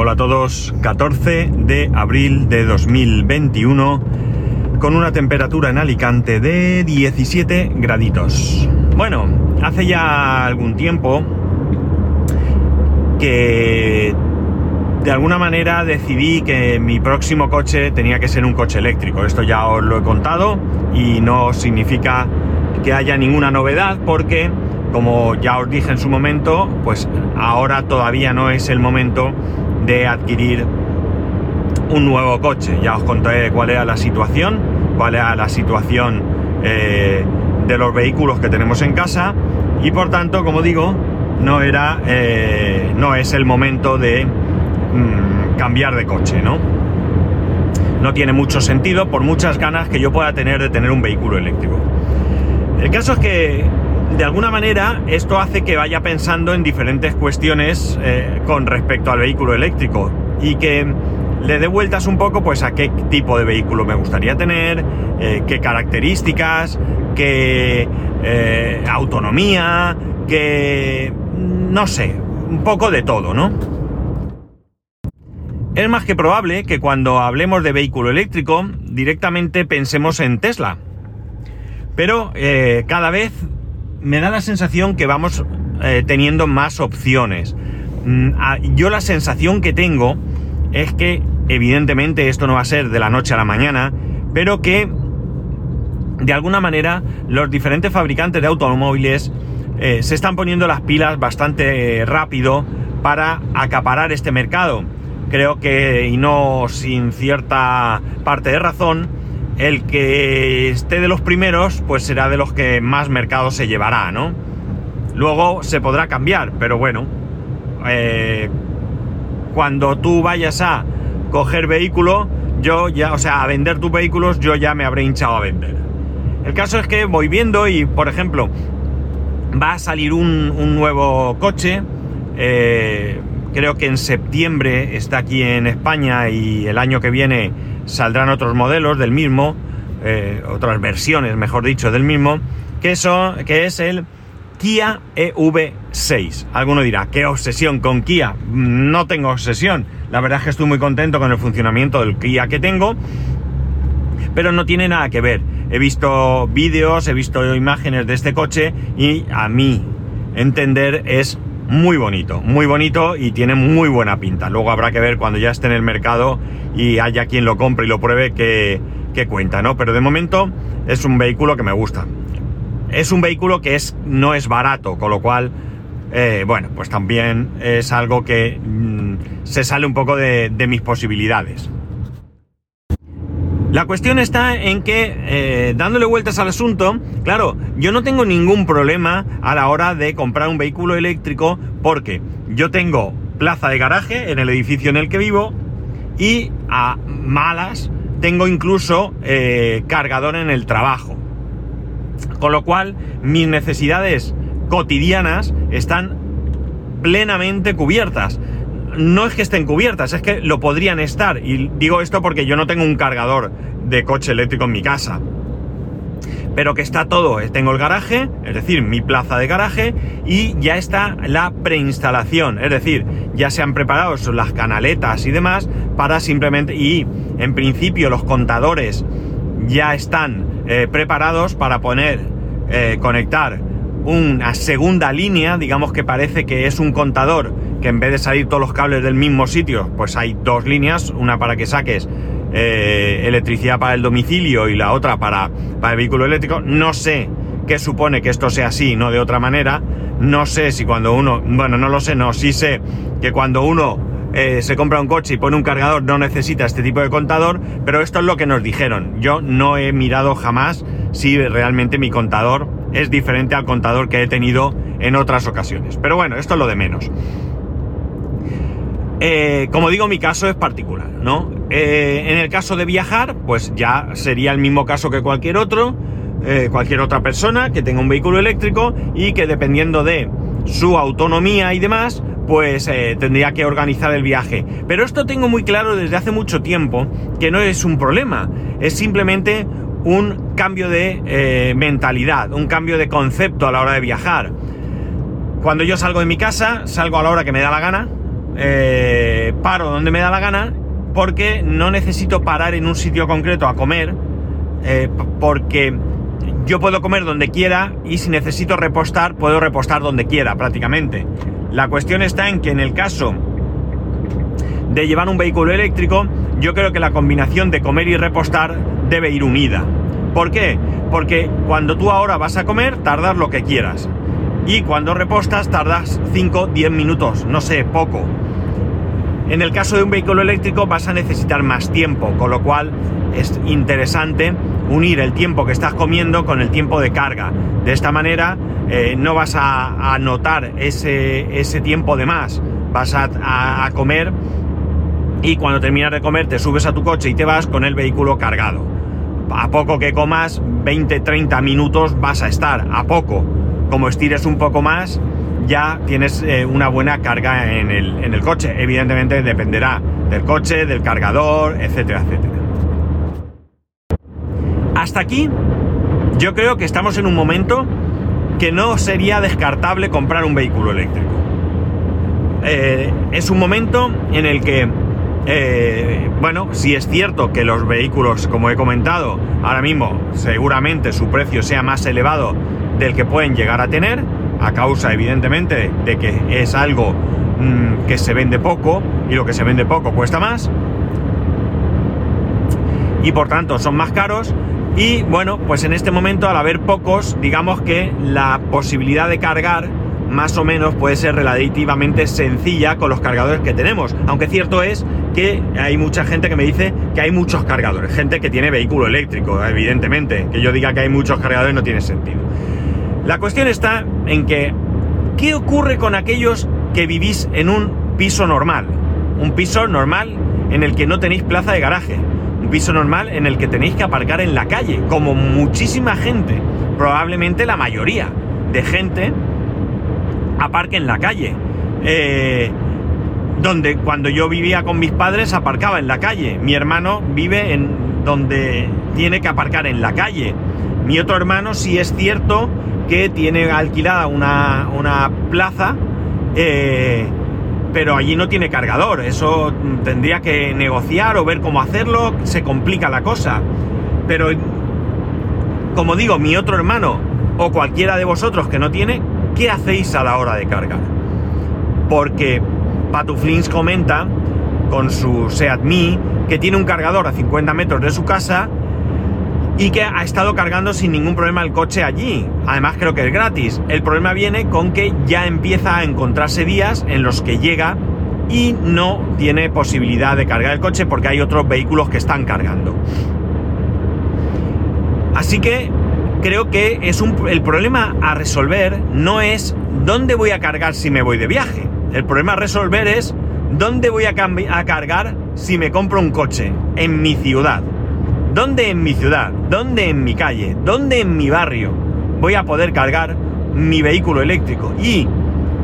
Hola a todos, 14 de abril de 2021 con una temperatura en Alicante de 17 graditos. Bueno, hace ya algún tiempo que de alguna manera decidí que mi próximo coche tenía que ser un coche eléctrico. Esto ya os lo he contado y no significa que haya ninguna novedad porque como ya os dije en su momento, pues ahora todavía no es el momento de adquirir un nuevo coche. Ya os conté cuál era la situación, cuál era la situación eh, de los vehículos que tenemos en casa y por tanto, como digo, no era, eh, no es el momento de mm, cambiar de coche, ¿no? No tiene mucho sentido por muchas ganas que yo pueda tener de tener un vehículo eléctrico. El caso es que de alguna manera esto hace que vaya pensando en diferentes cuestiones eh, con respecto al vehículo eléctrico y que le dé vueltas un poco pues a qué tipo de vehículo me gustaría tener, eh, qué características, qué eh, autonomía, qué... no sé, un poco de todo, ¿no? Es más que probable que cuando hablemos de vehículo eléctrico directamente pensemos en Tesla. Pero cada vez me da la sensación que vamos eh, teniendo más opciones. Mm, yo la sensación que tengo es que evidentemente esto no va a ser de la noche a la mañana, pero que de alguna manera los diferentes fabricantes de automóviles eh, se están poniendo las pilas bastante rápido para acaparar este mercado. Creo que, y no sin cierta parte de razón, el que esté de los primeros, pues será de los que más mercado se llevará, ¿no? Luego se podrá cambiar, pero bueno, eh, cuando tú vayas a coger vehículo, yo ya, o sea, a vender tus vehículos, yo ya me habré hinchado a vender. El caso es que voy viendo y, por ejemplo, va a salir un, nuevo coche, eh, creo que en septiembre está aquí en España y el año que viene saldrán otros modelos del mismo, eh, otras versiones, mejor dicho, del mismo, que, son, que es el Kia EV6. Alguno dirá, ¿qué obsesión con Kia? No tengo obsesión. La verdad es que estoy muy contento con el funcionamiento del Kia que tengo, pero no tiene nada que ver. He visto vídeos, he visto imágenes de este coche y a mí entender es muy bonito, muy bonito y tiene muy buena pinta. Luego habrá que ver cuando ya esté en el mercado y haya quien lo compre y lo pruebe que, cuenta, ¿no? Pero de momento es un vehículo que me gusta. Es un vehículo que es, no es barato, con lo cual, eh, bueno, pues también es algo que mm, se sale un poco de mis posibilidades. La cuestión está en que, eh, dándole vueltas al asunto, claro, yo no tengo ningún problema a la hora de comprar un vehículo eléctrico porque yo tengo plaza de garaje en el edificio en el que vivo y a malas tengo incluso eh, cargador en el trabajo. Con lo cual, mis necesidades cotidianas están plenamente cubiertas no es que estén cubiertas, es que lo podrían estar. Y digo esto porque yo no tengo un cargador de coche eléctrico en mi casa. Pero que está todo, tengo el garaje, es decir, mi plaza de garaje, y ya está la preinstalación, es decir, ya se han preparado las canaletas y demás para simplemente, y en principio los contadores ya están eh, preparados para poner, eh, conectar una segunda línea, digamos que parece que es un contador que en vez de salir todos los cables del mismo sitio, pues hay dos líneas, una para que saques eh, electricidad para el domicilio y la otra para, para el vehículo eléctrico. No sé qué supone que esto sea así, no de otra manera. No sé si cuando uno, bueno, no lo sé, no, sí sé que cuando uno eh, se compra un coche y pone un cargador no necesita este tipo de contador, pero esto es lo que nos dijeron. Yo no he mirado jamás si realmente mi contador es diferente al contador que he tenido en otras ocasiones. Pero bueno, esto es lo de menos. Eh, como digo, mi caso es particular, ¿no? Eh, en el caso de viajar, pues ya sería el mismo caso que cualquier otro, eh, cualquier otra persona que tenga un vehículo eléctrico y que dependiendo de su autonomía y demás, pues tendría que organizar el viaje. Pero esto tengo muy claro desde hace mucho tiempo que no es un problema, es simplemente un cambio de mentalidad, un cambio de concepto a la hora de viajar. Cuando yo salgo de mi casa, salgo a la hora que me da la gana, eh, paro donde me da la gana porque no necesito parar en un sitio concreto a comer, eh, porque yo puedo comer donde quiera y si necesito repostar, puedo repostar donde quiera prácticamente. La cuestión está en que en el caso de llevar un vehículo eléctrico, yo creo que la combinación de comer y repostar debe ir unida. ¿Por qué? Porque cuando tú ahora vas a comer, tardas lo que quieras. Y cuando repostas, tardas 5, 10 minutos, no sé, poco. En el caso de un vehículo eléctrico vas a necesitar más tiempo, con lo cual es interesante unir el tiempo que estás comiendo con el tiempo de carga. De esta manera eh, no vas a, notar ese, ese, tiempo de más. Vas a, a comer y cuando terminas de comer te subes a tu coche y te vas con el vehículo cargado. A poco que comas, 20-30 minutos vas a estar, a poco. Como estires un poco más, ya tienes eh, una buena carga en el, coche. Evidentemente dependerá del coche, del cargador, etcétera, etcétera. Hasta aquí, yo creo que estamos en un momento que no sería descartable comprar un vehículo eléctrico. Eh, es un momento en el que, eh, bueno, si es cierto que los vehículos, como he comentado, ahora mismo seguramente su precio sea más elevado del que pueden llegar a tener, a causa evidentemente de que es algo mm, que se vende poco y lo que se vende poco cuesta más y por tanto son más caros y bueno pues en este momento al haber pocos digamos que la posibilidad de cargar más o menos puede ser relativamente sencilla con los cargadores que tenemos. Aunque cierto es que hay mucha gente que me dice que hay muchos cargadores gente que tiene vehículo eléctrico evidentemente que yo diga que hay muchos cargadores no tiene sentido la cuestión está en que, ¿qué ocurre con aquellos que vivís en un piso normal? Un piso normal en el que no tenéis plaza de garaje. Un piso normal en el que tenéis que aparcar en la calle, como muchísima gente, probablemente la mayoría de gente aparque en la calle. Eh, donde cuando yo vivía con mis padres aparcaba en la calle. Mi hermano vive en donde tiene que aparcar en la calle. Mi otro hermano, si es cierto que tiene alquilada una, plaza, eh, pero allí no tiene cargador. Eso tendría que negociar o ver cómo hacerlo, se complica la cosa. Pero, como digo, mi otro hermano o cualquiera de vosotros que no tiene, ¿qué hacéis a la hora de cargar? Porque Patuflins comenta con su Seat Me que tiene un cargador a 50 metros de su casa y que ha estado cargando sin ningún problema el coche allí. Además creo que es gratis. El problema viene con que ya empieza a encontrarse días en los que llega y no tiene posibilidad de cargar el coche porque hay otros vehículos que están cargando. Así que creo que es un, el problema a resolver no es dónde voy a cargar si me voy de viaje. El problema a resolver es dónde voy a, cargar si me compro un coche en mi ciudad. ¿Dónde en mi ciudad? ¿Dónde en mi calle? ¿Dónde en mi barrio voy a poder cargar mi vehículo eléctrico? Y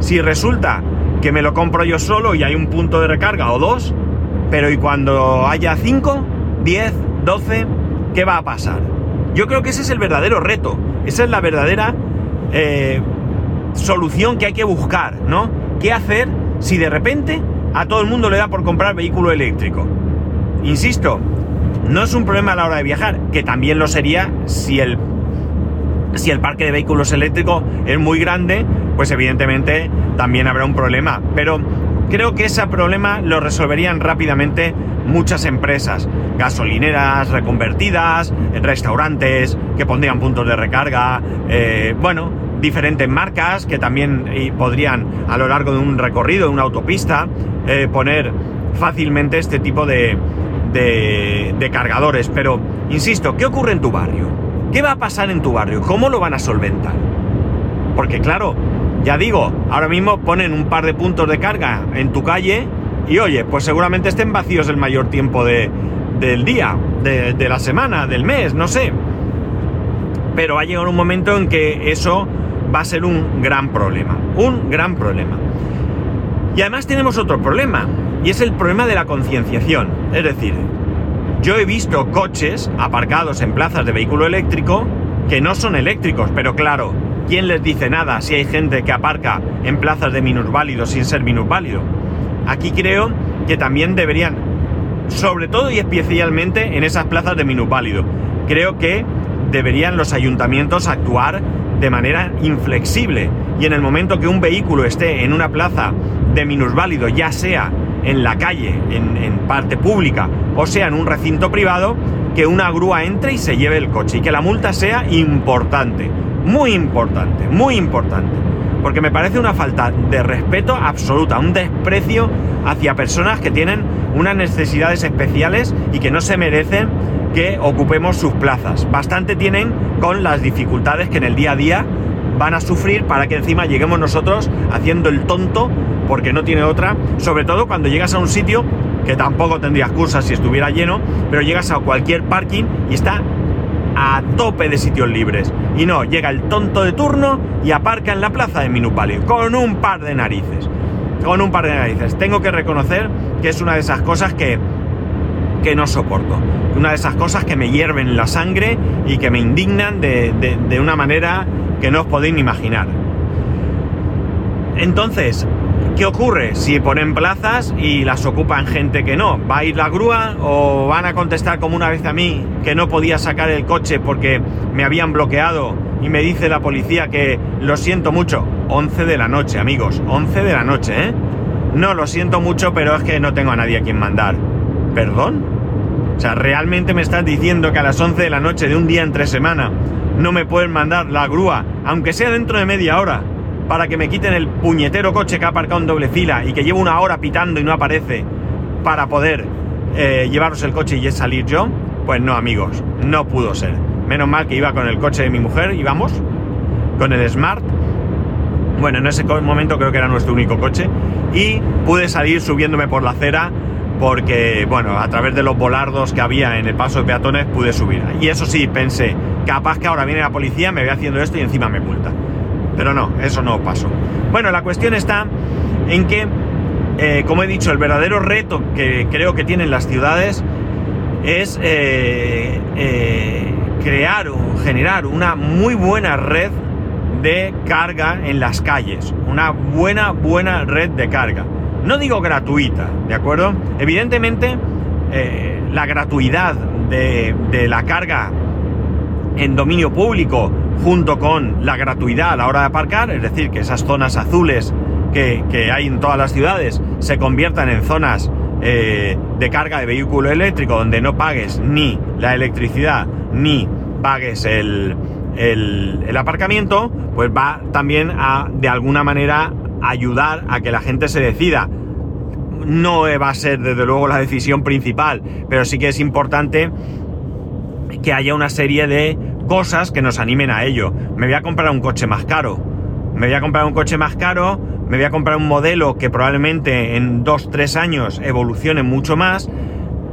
si resulta que me lo compro yo solo y hay un punto de recarga o dos, pero ¿y cuando haya cinco, diez, doce? ¿Qué va a pasar? Yo creo que ese es el verdadero reto, esa es la verdadera eh, solución que hay que buscar, ¿no? ¿Qué hacer si de repente a todo el mundo le da por comprar vehículo eléctrico? Insisto, no es un problema a la hora de viajar, que también lo sería si el, si el parque de vehículos eléctricos es muy grande, pues evidentemente también habrá un problema. Pero creo que ese problema lo resolverían rápidamente muchas empresas, gasolineras reconvertidas, restaurantes que pondrían puntos de recarga, eh, bueno, diferentes marcas que también podrían a lo largo de un recorrido, de una autopista, eh, poner fácilmente este tipo de, de, cargadores, pero insisto, ¿qué ocurre en tu barrio? ¿Qué va a pasar en tu barrio? ¿Cómo lo van a solventar? Porque claro, ya digo, ahora mismo ponen un par de puntos de carga en tu calle y oye, pues seguramente estén vacíos el mayor tiempo de, del día, de, de, la semana, del mes, no sé. Pero va a llegar un momento en que eso va a ser un gran problema, un gran problema. Y además tenemos otro problema, y es el problema de la concienciación. Es decir, yo he visto coches aparcados en plazas de vehículo eléctrico que no son eléctricos, pero claro, ¿quién les dice nada si hay gente que aparca en plazas de minusválidos sin ser minusválido? Aquí creo que también deberían, sobre todo y especialmente en esas plazas de minusválido, creo que deberían los ayuntamientos actuar de manera inflexible y en el momento que un vehículo esté en una plaza de minusválido, ya sea en la calle, en, en, parte pública, o sea en un recinto privado, que una grúa entre y se lleve el coche y que la multa sea importante, muy importante, muy importante. Porque me parece una falta de respeto absoluta, un desprecio hacia personas que tienen unas necesidades especiales y que no se merecen que ocupemos sus plazas. Bastante tienen con las dificultades que en el día a día van a sufrir para que encima lleguemos nosotros haciendo el tonto porque no tiene otra, sobre todo cuando llegas a un sitio que tampoco tendría excusas si estuviera lleno, pero llegas a cualquier parking y está a tope de sitios libres. Y no, llega el tonto de turno y aparca en la plaza de Minupalio, con un par de narices. Con un par de narices. Tengo que reconocer que es una de esas cosas que, que no soporto. Una de esas cosas que me hierven la sangre y que me indignan de, de, de una manera que no os podéis ni imaginar. Entonces, ¿Qué ocurre si ponen plazas y las ocupan gente que no? ¿Va a ir la grúa o van a contestar como una vez a mí que no podía sacar el coche porque me habían bloqueado y me dice la policía que lo siento mucho? 11 de la noche, amigos, 11 de la noche, ¿eh? No, lo siento mucho, pero es que no tengo a nadie a quien mandar. ¿Perdón? O sea, ¿realmente me estás diciendo que a las 11 de la noche de un día entre semana no me pueden mandar la grúa, aunque sea dentro de media hora? para que me quiten el puñetero coche que ha aparcado en doble fila y que llevo una hora pitando y no aparece para poder eh, llevaros el coche y salir yo? Pues no, amigos, no pudo ser. Menos mal que iba con el coche de mi mujer, íbamos con el Smart. Bueno, en ese momento creo que era nuestro único coche. Y pude salir subiéndome por la acera porque, bueno, a través de los volardos que había en el paso de peatones pude subir. Y eso sí, pensé, capaz que ahora viene la policía, me ve haciendo esto y encima me multa. Pero no, eso no pasó. Bueno, la cuestión está en que, eh, como he dicho, el verdadero reto que creo que tienen las ciudades es eh, eh, crear o generar una muy buena red de carga en las calles. Una buena, buena red de carga. No digo gratuita, ¿de acuerdo? Evidentemente, la gratuidad de, la carga en dominio público junto con la gratuidad a la hora de aparcar, es decir, que esas zonas azules que, hay en todas las ciudades se conviertan en zonas eh, de carga de vehículo eléctrico donde no pagues ni la electricidad ni pagues el, aparcamiento, pues va también a de alguna manera ayudar a que la gente se decida. No va a ser desde luego la decisión principal, pero sí que es importante que haya una serie de cosas que nos animen a ello. Me voy a comprar un coche más caro. Me voy a comprar un coche más caro, me voy a comprar un modelo que probablemente en 2-3 años evolucione mucho más.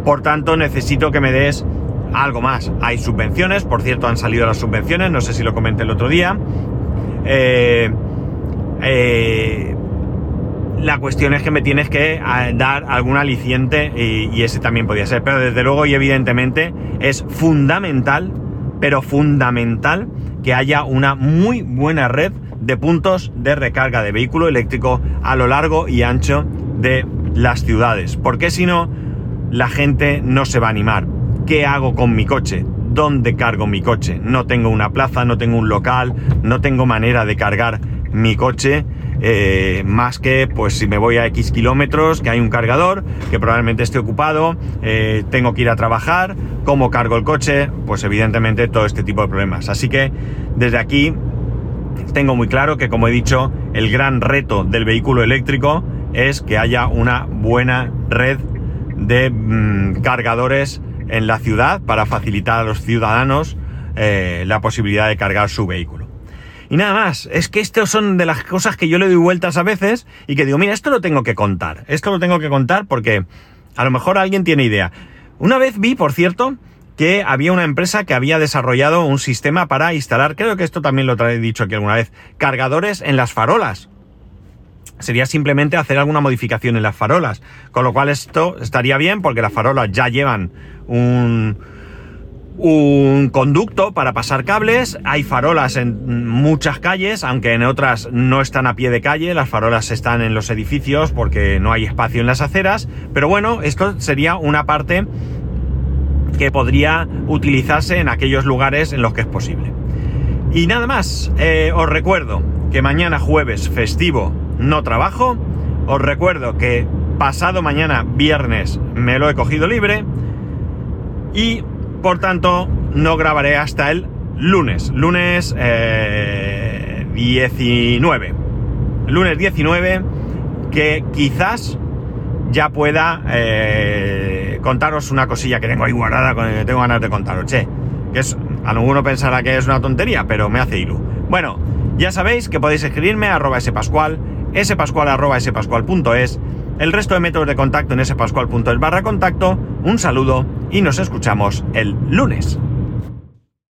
Por tanto, necesito que me des algo más. Hay subvenciones, por cierto, han salido las subvenciones, no sé si lo comenté el otro día. Eh, eh, la cuestión es que me tienes que eh, dar algún aliciente y, y, ese también podía ser. Pero desde luego y evidentemente es fundamental pero fundamental que haya una muy buena red de puntos de recarga de vehículo eléctrico a lo largo y ancho de las ciudades. Porque si no, la gente no se va a animar. ¿Qué hago con mi coche? ¿Dónde cargo mi coche? No tengo una plaza, no tengo un local, no tengo manera de cargar mi coche eh, más que pues si me voy a X kilómetros, que hay un cargador, que probablemente esté ocupado, eh, tengo que ir a trabajar, cómo cargo el coche, pues evidentemente todo este tipo de problemas. Así que desde aquí tengo muy claro que como he dicho, el gran reto del vehículo eléctrico es que haya una buena red de mm, cargadores en la ciudad para facilitar a los ciudadanos eh, la posibilidad de cargar su vehículo. Y nada más, es que estas son de las cosas que yo le doy vueltas a veces y que digo, mira, esto lo tengo que contar, esto lo tengo que contar porque a lo mejor alguien tiene idea. Una vez vi, por cierto, que había una empresa que había desarrollado un sistema para instalar, creo que esto también lo he dicho aquí alguna vez, cargadores en las farolas. Sería simplemente hacer alguna modificación en las farolas. Con lo cual esto estaría bien porque las farolas ya llevan un, un conducto para pasar cables, hay farolas en muchas calles, aunque en otras no están a pie de calle, las farolas están en los edificios porque no hay espacio en las aceras, pero bueno, esto sería una parte que podría utilizarse en aquellos lugares en los que es posible. Y nada más, eh, os recuerdo que mañana jueves festivo no trabajo, os recuerdo que pasado mañana viernes me lo he cogido libre. Y por tanto no grabaré hasta el lunes, lunes 19. Eh, lunes 19 que quizás ya pueda eh, contaros una cosilla que tengo ahí guardada, que tengo ganas de contaros, che, que es, alguno pensará que es una tontería, pero me hace ilu. Bueno, ya sabéis que podéis escribirme a arroba spascual, arroba spascual.es, el resto de métodos de contacto en spascual.es barra contacto, un saludo y nos escuchamos el lunes.